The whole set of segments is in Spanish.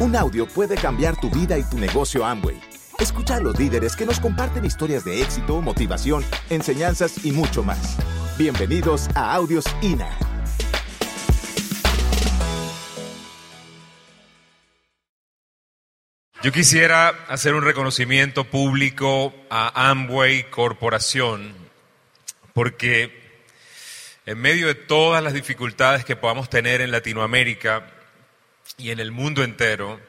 Un audio puede cambiar tu vida y tu negocio Amway. Escucha a los líderes que nos comparten historias de éxito, motivación, enseñanzas y mucho más. Bienvenidos a Audios INA. Yo quisiera hacer un reconocimiento público a Amway Corporación, porque en medio de todas las dificultades que podamos tener en Latinoamérica y en el mundo entero,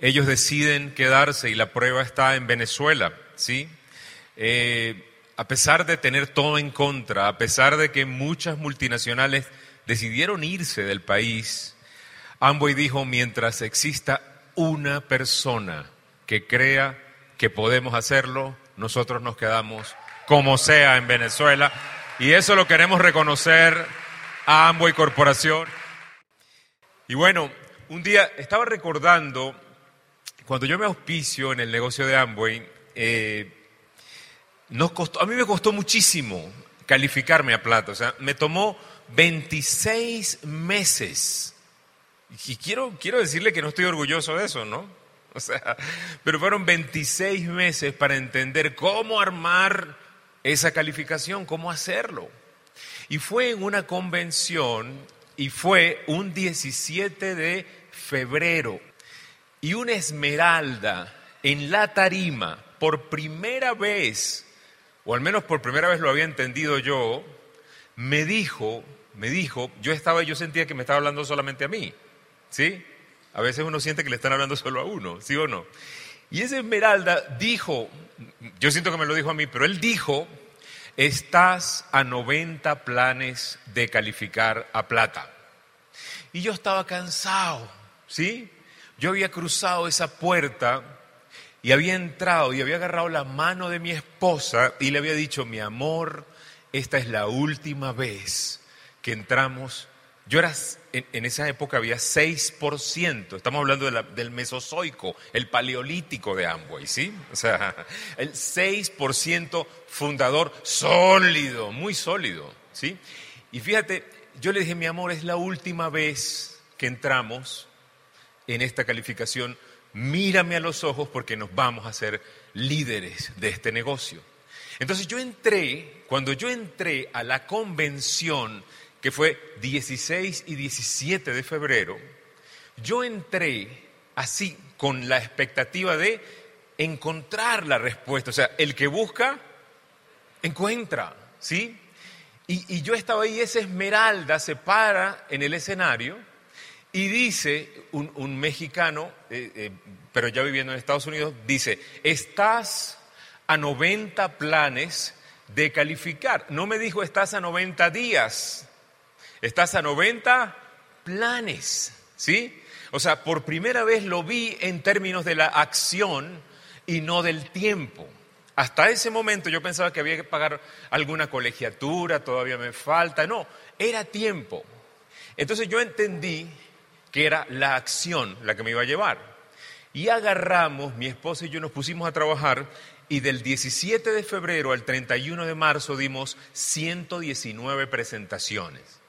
ellos deciden quedarse y la prueba está en Venezuela, ¿sí? Eh, a pesar de tener todo en contra, a pesar de que muchas multinacionales decidieron irse del país, Amway dijo, mientras exista una persona que crea que podemos hacerlo, nosotros nos quedamos como sea en Venezuela. Y eso lo queremos reconocer a Amway Corporación. Y bueno, un día estaba recordando, cuando yo me auspicio en el negocio de Amway, eh, a mí me costó muchísimo calificarme a plata. O sea, me tomó 26 meses y quiero, quiero decirle que no estoy orgulloso de eso, ¿no? O sea, pero fueron 26 meses para entender cómo armar esa calificación, cómo hacerlo. Y fue en una convención y fue un 17 de febrero. Y una esmeralda en la tarima, por primera vez, o al menos por primera vez lo había entendido yo, me dijo, me dijo, yo estaba, yo sentía que me estaba hablando solamente a mí. ¿Sí? A veces uno siente que le están hablando solo a uno, ¿sí o no? Y ese Esmeralda dijo, yo siento que me lo dijo a mí, pero él dijo, estás a 90 planes de calificar a plata. Y yo estaba cansado, ¿sí? Yo había cruzado esa puerta y había entrado y había agarrado la mano de mi esposa y le había dicho, mi amor, esta es la última vez que entramos yo era, en, esa época había 6%, estamos hablando del Mesozoico, el Paleolítico de Amway, ¿sí? O sea, el 6% fundador sólido, muy sólido, ¿sí? Y fíjate, yo le dije, mi amor, es la última vez que entramos en esta calificación, mírame a los ojos porque nos vamos a hacer líderes de este negocio. Entonces yo entré, cuando yo entré a la convención que fue 16 y 17 de febrero, yo entré así con la expectativa de encontrar la respuesta. O sea, el que busca, encuentra, ¿sí? Y, yo estaba ahí, esa esmeralda se para en el escenario y dice, un, mexicano, eh, eh, pero ya viviendo en Estados Unidos, dice, estás a 90 planes de calificar. No me dijo, estás a 90 días Estás a 90 planes, ¿sí? O sea, por primera vez lo vi en términos de la acción y no del tiempo. Hasta ese momento yo pensaba que había que pagar alguna colegiatura, todavía me falta. No, era tiempo. Entonces yo entendí que era la acción la que me iba a llevar. Y agarramos, mi esposa y yo nos pusimos a trabajar y del 17 de febrero al 31 de marzo dimos 119 presentaciones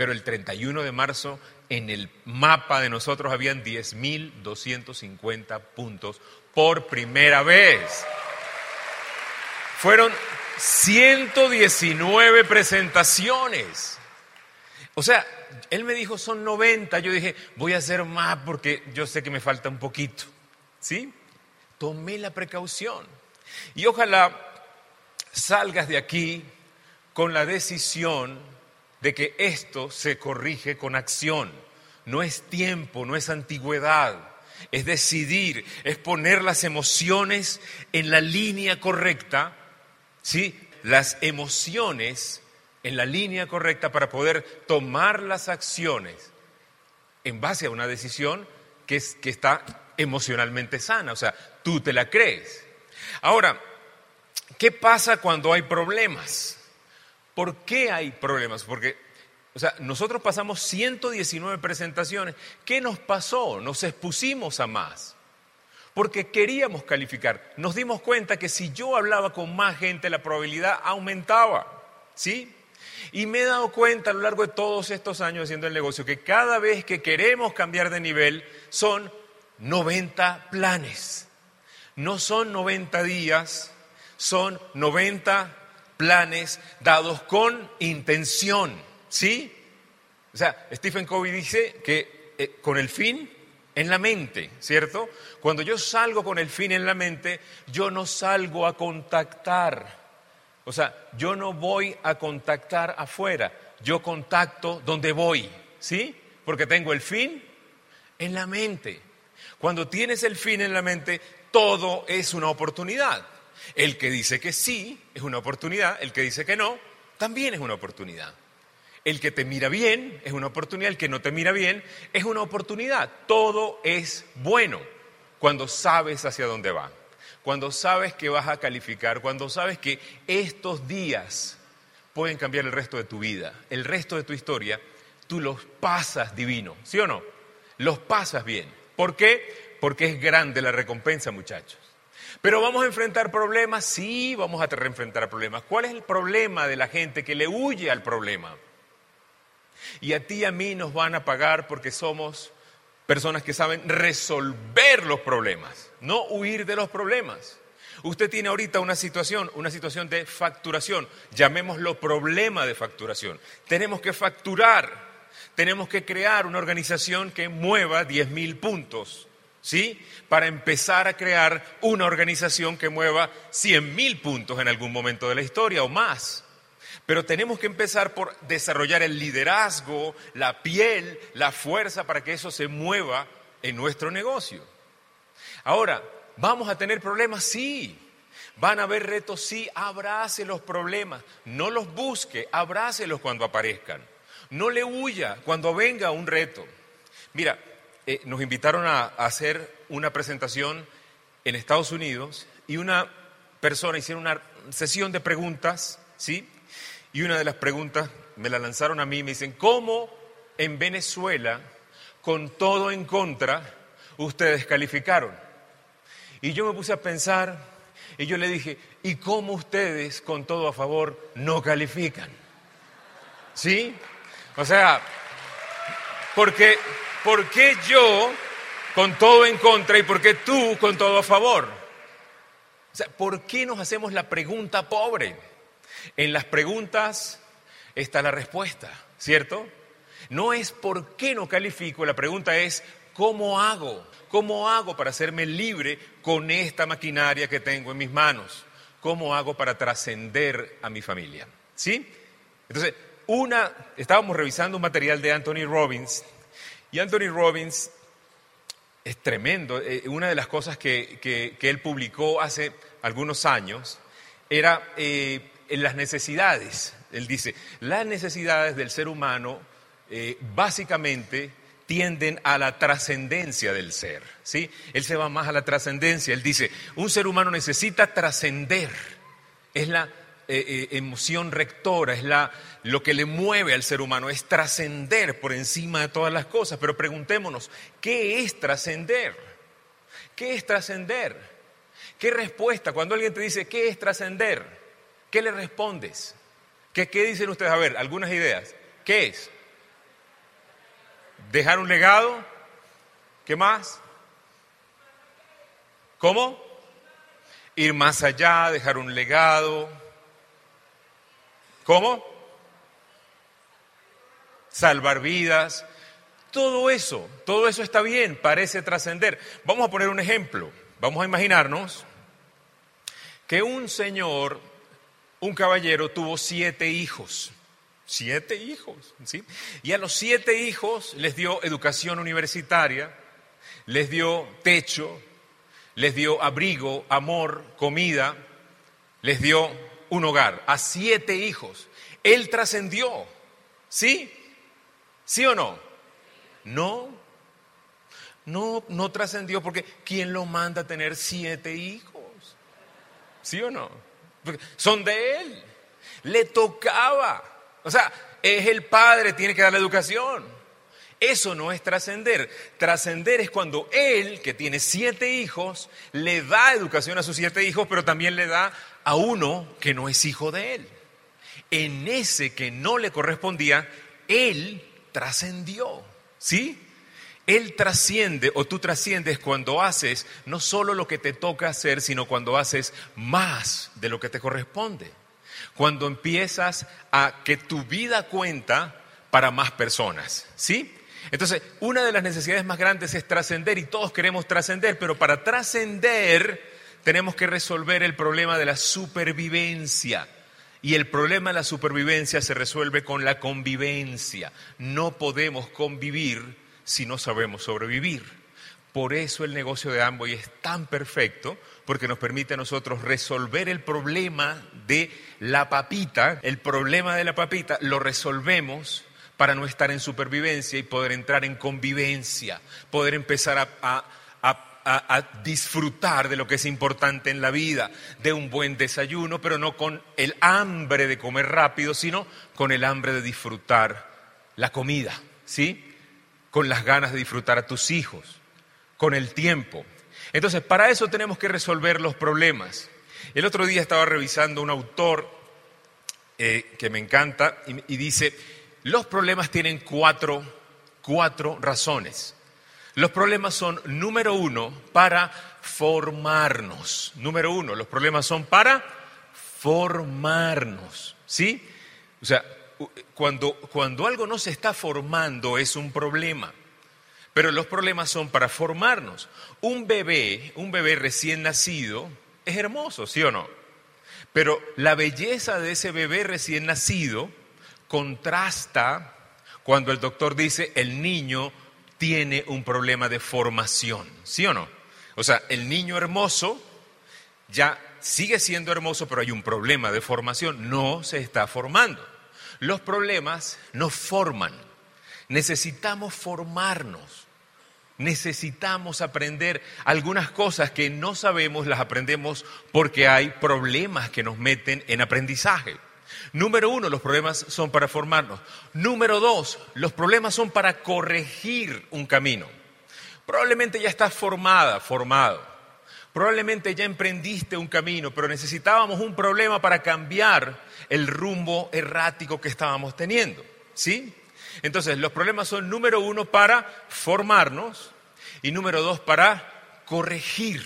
pero el 31 de marzo en el mapa de nosotros habían 10.250 puntos por primera vez. Fueron 119 presentaciones. O sea, él me dijo son 90, yo dije, voy a hacer más porque yo sé que me falta un poquito. ¿Sí? Tomé la precaución. Y ojalá salgas de aquí con la decisión de que esto se corrige con acción. No es tiempo, no es antigüedad, es decidir, es poner las emociones en la línea correcta, ¿sí? Las emociones en la línea correcta para poder tomar las acciones en base a una decisión que, es, que está emocionalmente sana, o sea, tú te la crees. Ahora, ¿qué pasa cuando hay problemas? ¿Por qué hay problemas? Porque, o sea, nosotros pasamos 119 presentaciones. ¿Qué nos pasó? Nos expusimos a más. Porque queríamos calificar. Nos dimos cuenta que si yo hablaba con más gente, la probabilidad aumentaba. ¿Sí? Y me he dado cuenta a lo largo de todos estos años haciendo el negocio que cada vez que queremos cambiar de nivel son 90 planes. No son 90 días, son 90 planes dados con intención. ¿Sí? O sea, Stephen Covey dice que eh, con el fin en la mente, ¿cierto? Cuando yo salgo con el fin en la mente, yo no salgo a contactar. O sea, yo no voy a contactar afuera, yo contacto donde voy, ¿sí? Porque tengo el fin en la mente. Cuando tienes el fin en la mente, todo es una oportunidad. El que dice que sí es una oportunidad, el que dice que no también es una oportunidad. El que te mira bien es una oportunidad, el que no te mira bien es una oportunidad. Todo es bueno cuando sabes hacia dónde va, cuando sabes que vas a calificar, cuando sabes que estos días pueden cambiar el resto de tu vida, el resto de tu historia, tú los pasas divino, ¿sí o no? Los pasas bien. ¿Por qué? Porque es grande la recompensa, muchachos. Pero vamos a enfrentar problemas, sí, vamos a enfrentar problemas. ¿Cuál es el problema de la gente que le huye al problema? Y a ti y a mí nos van a pagar porque somos personas que saben resolver los problemas, no huir de los problemas. Usted tiene ahorita una situación, una situación de facturación, llamémoslo problema de facturación. Tenemos que facturar, tenemos que crear una organización que mueva 10 mil puntos, ¿sí? Para empezar a crear una organización que mueva 100 mil puntos en algún momento de la historia o más. Pero tenemos que empezar por desarrollar el liderazgo, la piel, la fuerza para que eso se mueva en nuestro negocio. Ahora, ¿vamos a tener problemas? Sí. ¿Van a haber retos? Sí. Abrace los problemas. No los busque, abrácelos cuando aparezcan. No le huya cuando venga un reto. Mira, eh, nos invitaron a hacer una presentación en Estados Unidos y una persona hicieron una sesión de preguntas, ¿sí? Y una de las preguntas me la lanzaron a mí, me dicen, ¿cómo en Venezuela, con todo en contra, ustedes calificaron? Y yo me puse a pensar y yo le dije, ¿y cómo ustedes con todo a favor no califican? ¿Sí? O sea, porque, ¿por qué yo con todo en contra y por qué tú con todo a favor? O sea, ¿por qué nos hacemos la pregunta pobre? En las preguntas está la respuesta, ¿cierto? No es por qué no califico, la pregunta es ¿cómo hago? ¿Cómo hago para hacerme libre con esta maquinaria que tengo en mis manos? ¿Cómo hago para trascender a mi familia? ¿Sí? Entonces, una, estábamos revisando un material de Anthony Robbins y Anthony Robbins es tremendo. Eh, una de las cosas que, él publicó hace algunos años era eh, en las necesidades. Él dice, las necesidades del ser humano eh, básicamente tienden a la trascendencia del ser. ¿sí? Él se va más a la trascendencia. Él dice, un ser humano necesita trascender. Es la eh, eh, emoción rectora, es la, lo que le mueve al ser humano, es trascender por encima de todas las cosas. Pero preguntémonos, ¿qué es trascender? ¿Qué es trascender? ¿Qué respuesta? Cuando alguien te dice, ¿qué es trascender? ¿Qué le respondes? ¿Qué, dicen ustedes? A ver, algunas ideas. ¿Qué es? ¿Dejar un legado? ¿Qué más? ¿Cómo? Ir más allá, dejar un legado. ¿Cómo? Salvar vidas. Todo eso, todo eso está bien, parece trascender. Vamos a poner un ejemplo. Vamos a imaginarnos que un señor un caballero tuvo siete hijos. Siete hijos, ¿sí? Y a los siete hijos les dio educación universitaria, les dio techo, les dio abrigo, amor, comida, les dio un hogar. A siete hijos. Él trascendió. ¿Sí? ¿Sí o no? No. No, no trascendió porque ¿quién lo manda a tener siete hijos? ¿Sí o no? Son de él. Le tocaba. O sea, es el padre, tiene que dar la educación. Eso no es trascender. Trascender es cuando él, que tiene siete hijos, le da educación a sus siete hijos, pero también le da a uno que no es hijo de él. En ese que no le correspondía, él trascendió. ¿Sí? Él trasciende o tú trasciendes cuando haces no solo lo que te toca hacer, sino cuando haces más de lo que te corresponde. Cuando empiezas a que tu vida cuenta para más personas, ¿sí? Entonces, una de las necesidades más grandes es trascender y todos queremos trascender, pero para trascender tenemos que resolver el problema de la supervivencia. Y el problema de la supervivencia se resuelve con la convivencia. No podemos convivir si no sabemos sobrevivir. Por eso el negocio de Amway es tan perfecto, porque nos permite a nosotros resolver el problema de la papita. El problema de la papita lo resolvemos para no estar en supervivencia y poder entrar en convivencia, poder empezar a, disfrutar de lo que es importante en la vida, de un buen desayuno, pero no con el hambre de comer rápido, sino con el hambre de disfrutar la comida, ¿sí? Con las ganas de disfrutar a tus hijos, con el tiempo. Entonces, para eso tenemos que resolver los problemas. El otro día estaba revisando un autor eh, que me encanta y dice, los problemas tienen cuatro, cuatro razones. Los problemas son, número uno, para formarnos. Número uno, los problemas son para formarnos. ¿Sí? O sea, cuando, cuando algo no se está formando es un problema. Pero los problemas son para formarnos. Un bebé, un bebé recién nacido, es hermoso, ¿sí o no? Pero la belleza de ese bebé recién nacido contrasta cuando el doctor dice el niño tiene un problema de formación, ¿sí o no? O sea, el niño hermoso ya sigue siendo hermoso, pero hay un problema de formación, no se está formando. Los problemas nos forman, necesitamos formarnos, necesitamos aprender algunas cosas que no sabemos, las aprendemos porque hay problemas que nos meten en aprendizaje. Número uno, los problemas son para formarnos. Número dos, los problemas son para corregir un camino. Probablemente ya estás formada, formado. Probablemente ya emprendiste un camino, pero necesitábamos un problema para cambiar el rumbo errático que estábamos teniendo. ¿Sí? Entonces, los problemas son número uno para formarnos y número dos para corregir.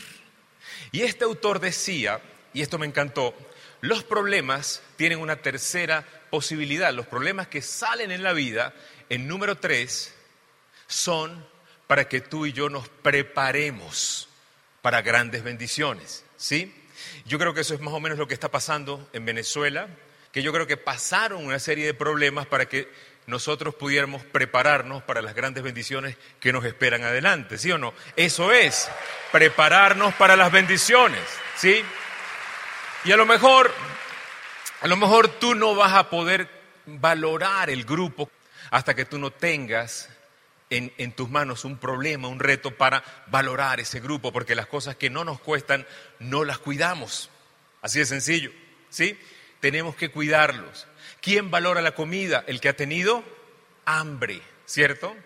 Y este autor decía, y esto me encantó, los problemas tienen una tercera posibilidad. Los problemas que salen en la vida, en número tres, son para que tú y yo nos preparemos para grandes bendiciones. ¿Sí? Yo creo que eso es más o menos lo que está pasando en Venezuela, que yo creo que pasaron una serie de problemas para que nosotros pudiéramos prepararnos para las grandes bendiciones que nos esperan adelante, ¿sí o no? Eso es, prepararnos para las bendiciones, ¿sí? Y a lo mejor, a lo mejor tú no vas a poder valorar el grupo hasta que tú no tengas en, en, tus manos un problema, un reto para valorar ese grupo, porque las cosas que no nos cuestan no las cuidamos. Así de sencillo, ¿sí? Tenemos que cuidarlos. ¿Quién valora la comida? El que ha tenido hambre, ¿cierto?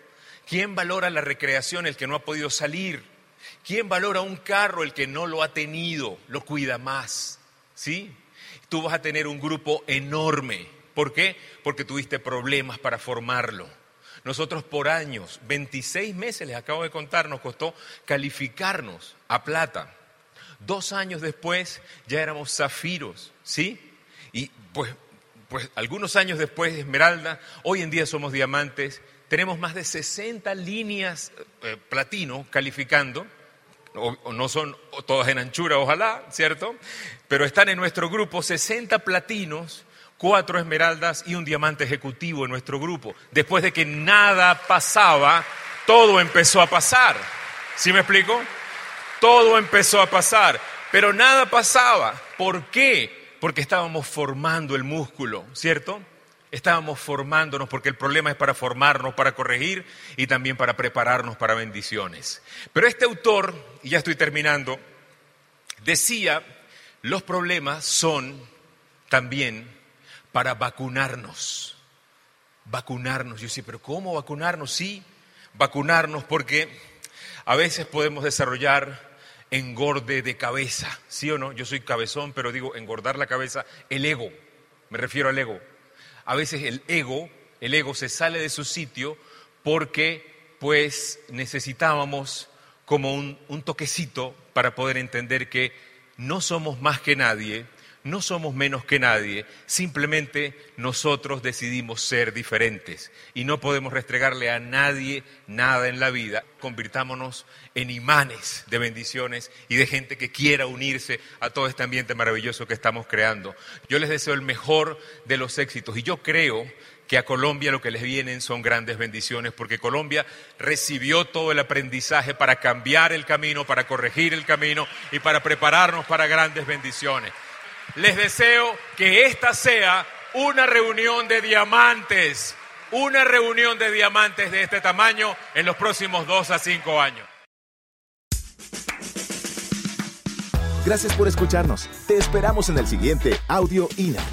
¿Quién valora la recreación? El que no ha podido salir. ¿Quién valora un carro? El que no lo ha tenido, lo cuida más. ¿sí? Tú vas a tener un grupo enorme. ¿Por qué? Porque tuviste problemas para formarlo. Nosotros por años, 26 meses, les acabo de contar, nos costó calificarnos a plata. Dos años después ya éramos zafiros, ¿sí? Y pues, pues algunos años después, esmeralda, hoy en día somos diamantes, tenemos más de 60 líneas eh, platino calificando no son todas en anchura, ojalá, ¿cierto? Pero están en nuestro grupo 60 platinos, cuatro esmeraldas y un diamante ejecutivo en nuestro grupo. Después de que nada pasaba, todo empezó a pasar. ¿Sí me explico? Todo empezó a pasar, pero nada pasaba. ¿Por qué? Porque estábamos formando el músculo, ¿cierto? Estábamos formándonos porque el problema es para formarnos, para corregir y también para prepararnos para bendiciones. Pero este autor, y ya estoy terminando, decía, los problemas son también para vacunarnos. Vacunarnos. Yo sí, pero ¿cómo vacunarnos? Sí, vacunarnos porque a veces podemos desarrollar engorde de cabeza, ¿sí o no? Yo soy cabezón, pero digo engordar la cabeza, el ego, me refiero al ego a veces el ego, el ego se sale de su sitio porque pues necesitábamos como un, un toquecito para poder entender que no somos más que nadie, no somos menos que nadie, simplemente nosotros decidimos ser diferentes y no podemos restregarle a nadie nada en la vida. Convirtámonos en imanes de bendiciones y de gente que quiera unirse a todo este ambiente maravilloso que estamos creando. Yo les deseo el mejor de los éxitos y yo creo que a Colombia lo que les vienen son grandes bendiciones, porque Colombia recibió todo el aprendizaje para cambiar el camino, para corregir el camino y para prepararnos para grandes bendiciones. Les deseo que esta sea una reunión de diamantes, una reunión de diamantes de este tamaño en los próximos dos a cinco años. Gracias por escucharnos. Te esperamos en el siguiente Audio INA.